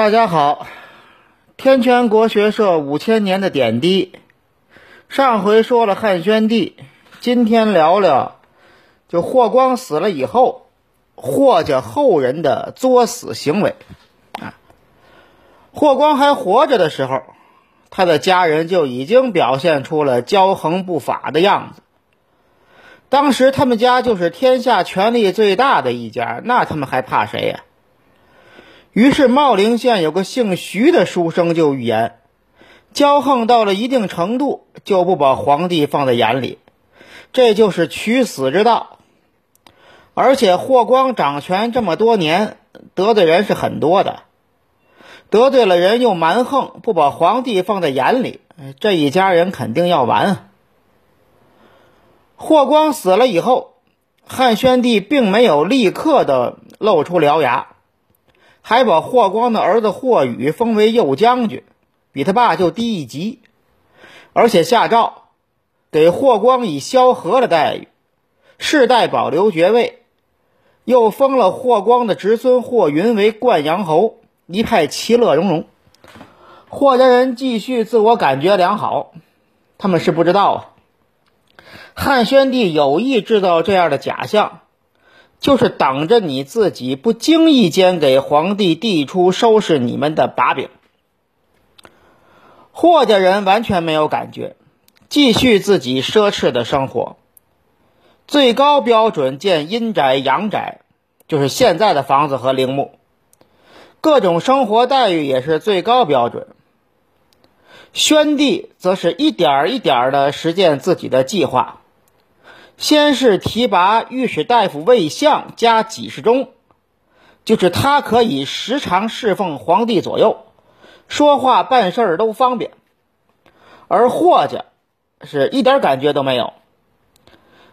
大家好，天泉国学社五千年的点滴，上回说了汉宣帝，今天聊聊，就霍光死了以后，霍家后人的作死行为啊。霍光还活着的时候，他的家人就已经表现出了骄横不法的样子。当时他们家就是天下权力最大的一家，那他们还怕谁呀？于是茂陵县有个姓徐的书生就预言：骄横到了一定程度，就不把皇帝放在眼里，这就是取死之道。而且霍光掌权这么多年，得罪人是很多的，得罪了人又蛮横，不把皇帝放在眼里，这一家人肯定要完。霍光死了以后，汉宣帝并没有立刻的露出獠牙。还把霍光的儿子霍宇封为右将军，比他爸就低一级，而且下诏给霍光以萧何的待遇，世代保留爵位，又封了霍光的侄孙霍云为灌阳侯，一派其乐融融。霍家人继续自我感觉良好，他们是不知道啊，汉宣帝有意制造这样的假象。就是等着你自己不经意间给皇帝递出收拾你们的把柄。霍家人完全没有感觉，继续自己奢侈的生活。最高标准建阴宅、阳宅，就是现在的房子和陵墓。各种生活待遇也是最高标准。宣帝则是一点一点的实践自己的计划。先是提拔御史大夫魏相加给事中，就是他可以时常侍奉皇帝左右，说话办事儿都方便。而霍家是一点感觉都没有。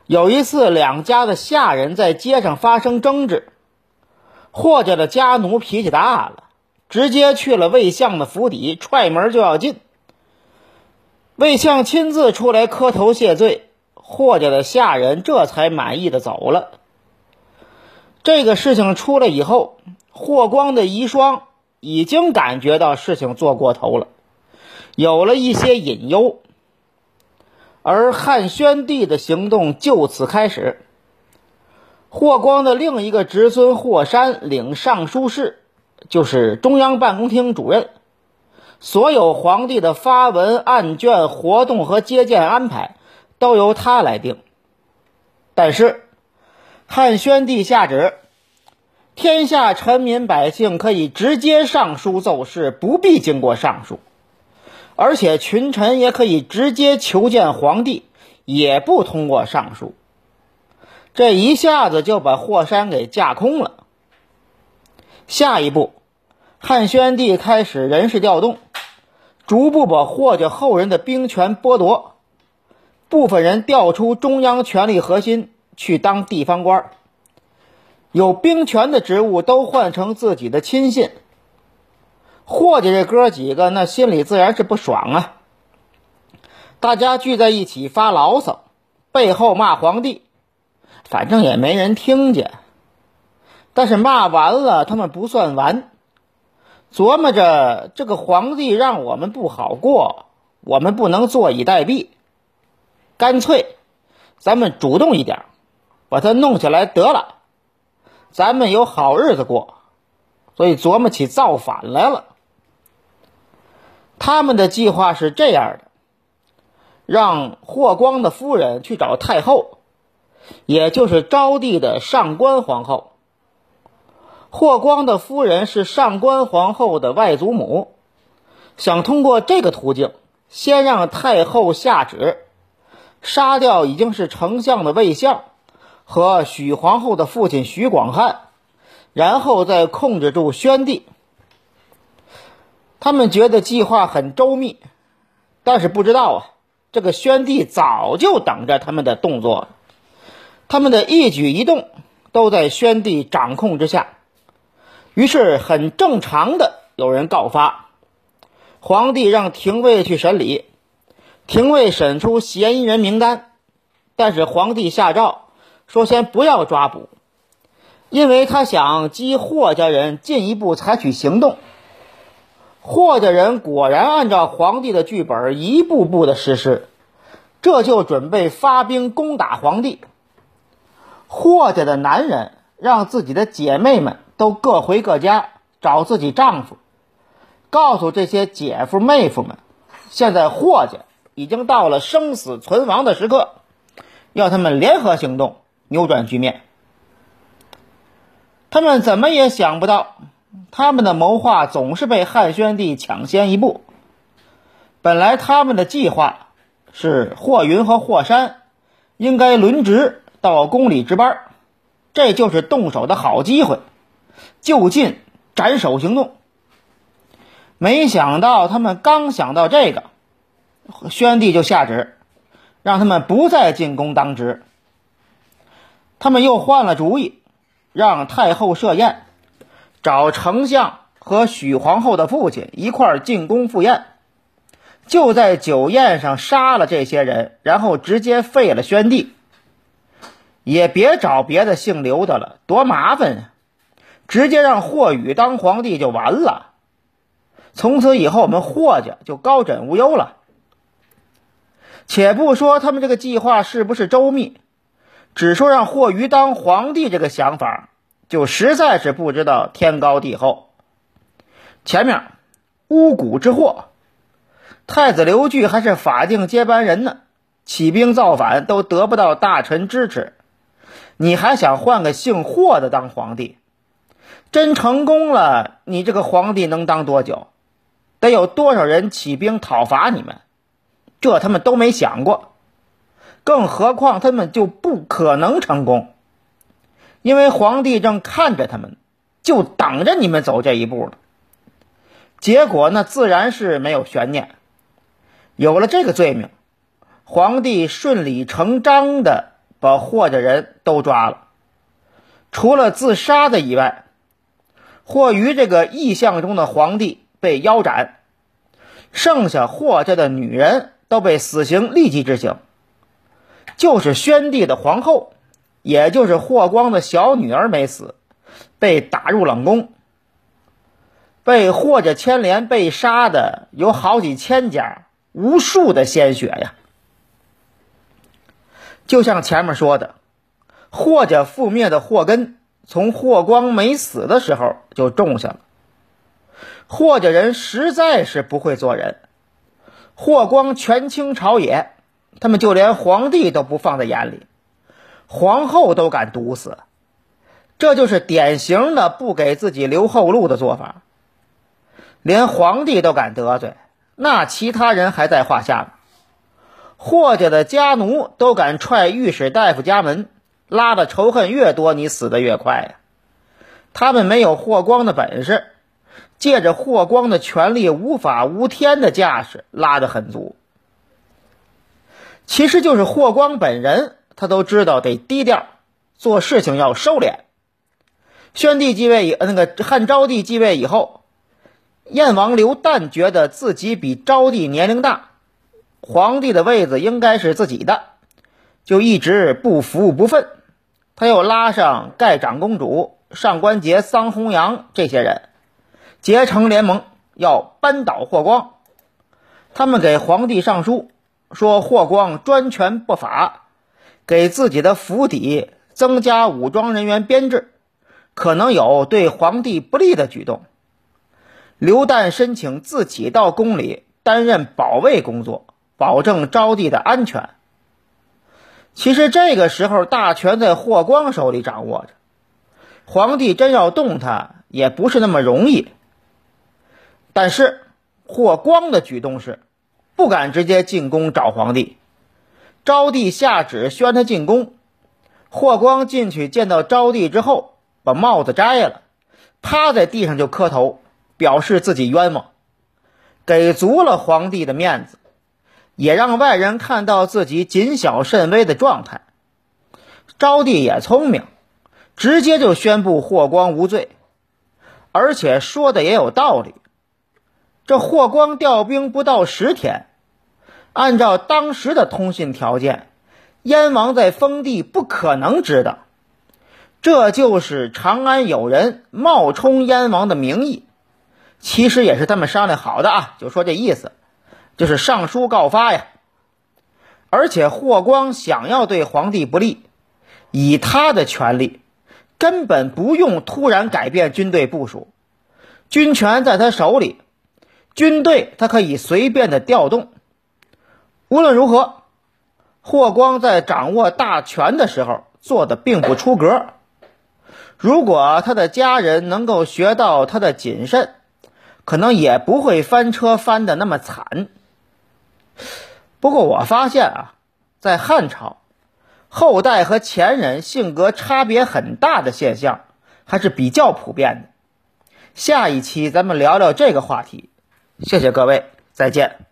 有一次，两家的下人在街上发生争执，霍家的家奴脾气大了，直接去了魏相的府邸，踹门就要进。魏相亲自出来磕头谢罪。霍家的下人这才满意的走了。这个事情出来以后，霍光的遗孀已经感觉到事情做过头了，有了一些隐忧。而汉宣帝的行动就此开始。霍光的另一个侄孙霍山领尚书事，就是中央办公厅主任，所有皇帝的发文、案卷、活动和接见安排。都由他来定，但是汉宣帝下旨，天下臣民百姓可以直接上书奏事，不必经过尚书；而且群臣也可以直接求见皇帝，也不通过尚书。这一下子就把霍山给架空了。下一步，汉宣帝开始人事调动，逐步把霍家后人的兵权剥夺。部分人调出中央权力核心去当地方官有兵权的职务都换成自己的亲信。霍家这哥几个那心里自然是不爽啊！大家聚在一起发牢骚，背后骂皇帝，反正也没人听见。但是骂完了，他们不算完，琢磨着这个皇帝让我们不好过，我们不能坐以待毙。干脆，咱们主动一点，把他弄起来得了，咱们有好日子过。所以琢磨起造反来了。他们的计划是这样的：让霍光的夫人去找太后，也就是昭帝的上官皇后。霍光的夫人是上官皇后的外祖母，想通过这个途径，先让太后下旨。杀掉已经是丞相的魏相和许皇后的父亲许广汉，然后再控制住宣帝。他们觉得计划很周密，但是不知道啊，这个宣帝早就等着他们的动作，他们的一举一动都在宣帝掌控之下。于是很正常的有人告发，皇帝让廷尉去审理。廷尉审出嫌疑人名单，但是皇帝下诏说先不要抓捕，因为他想激霍家人进一步采取行动。霍家人果然按照皇帝的剧本一步步的实施，这就准备发兵攻打皇帝。霍家的男人让自己的姐妹们都各回各家找自己丈夫，告诉这些姐夫妹夫们，现在霍家已经到了生死存亡的时刻，要他们联合行动，扭转局面。他们怎么也想不到，他们的谋划总是被汉宣帝抢先一步。本来他们的计划是霍云和霍山应该轮值。到宫里值班，这就是动手的好机会，就近斩首行动。没想到他们刚想到这个，宣帝就下旨，让他们不再进宫当值。他们又换了主意，让太后设宴，找丞相和许皇后的父亲一块进宫赴宴。就在酒宴上杀了这些人，然后直接废了宣帝。也别找别的姓刘的了，多麻烦啊！直接让霍宇当皇帝就完了。从此以后，我们霍家就高枕无忧了。且不说他们这个计划是不是周密，只说让霍宇当皇帝这个想法，就实在是不知道天高地厚。前面巫蛊之祸，太子刘据还是法定接班人呢，起兵造反都得不到大臣支持。你还想换个姓霍的当皇帝？真成功了，你这个皇帝能当多久？得有多少人起兵讨伐你们？这他们都没想过，更何况他们就不可能成功，因为皇帝正看着他们，就等着你们走这一步呢。结果那自然是没有悬念，有了这个罪名，皇帝顺理成章的。把霍家人都抓了，除了自杀的以外，霍于这个意象中的皇帝被腰斩，剩下霍家的女人都被死刑立即执行，就是宣帝的皇后，也就是霍光的小女儿没死，被打入冷宫。被霍家牵连被杀的有好几千家，无数的鲜血呀。就像前面说的，霍家覆灭的祸根从霍光没死的时候就种下了。霍家人实在是不会做人，霍光权倾朝野，他们就连皇帝都不放在眼里，皇后都敢毒死，这就是典型的不给自己留后路的做法。连皇帝都敢得罪，那其他人还在话下呢。霍家的家奴都敢踹御史大夫家门，拉的仇恨越多，你死的越快呀！他们没有霍光的本事，借着霍光的权力无法无天的架势，拉得很足。其实就是霍光本人，他都知道得低调，做事情要收敛。宣帝继位以那个汉昭帝继位以后，燕王刘旦觉得自己比昭帝年龄大。皇帝的位子应该是自己的，就一直不服不忿。他又拉上盖长公主、上官桀、桑弘羊这些人，结成联盟，要扳倒霍光。他们给皇帝上书，说霍光专权不法，给自己的府邸增加武装人员编制，可能有对皇帝不利的举动。刘旦申请自己到宫里担任保卫工作。保证招娣的安全。其实这个时候，大权在霍光手里掌握着，皇帝真要动他，也不是那么容易。但是霍光的举动是，不敢直接进宫找皇帝。招娣下旨宣他进宫，霍光进去见到招娣之后，把帽子摘了，趴在地上就磕头，表示自己冤枉，给足了皇帝的面子。也让外人看到自己谨小慎微的状态。昭帝也聪明，直接就宣布霍光无罪，而且说的也有道理。这霍光调兵不到十天，按照当时的通信条件，燕王在封地不可能知道。这就是长安有人冒充燕王的名义，其实也是他们商量好的啊，就说这意思，就是上书告发呀。而且霍光想要对皇帝不利，以他的权力，根本不用突然改变军队部署，军权在他手里，军队他可以随便的调动。无论如何，霍光在掌握大权的时候做的并不出格。如果他的家人能够学到他的谨慎，可能也不会翻车翻的那么惨。不过我发现啊，在汉朝，后代和前人性格差别很大的现象还是比较普遍的。下一期咱们聊聊这个话题。谢谢各位，再见。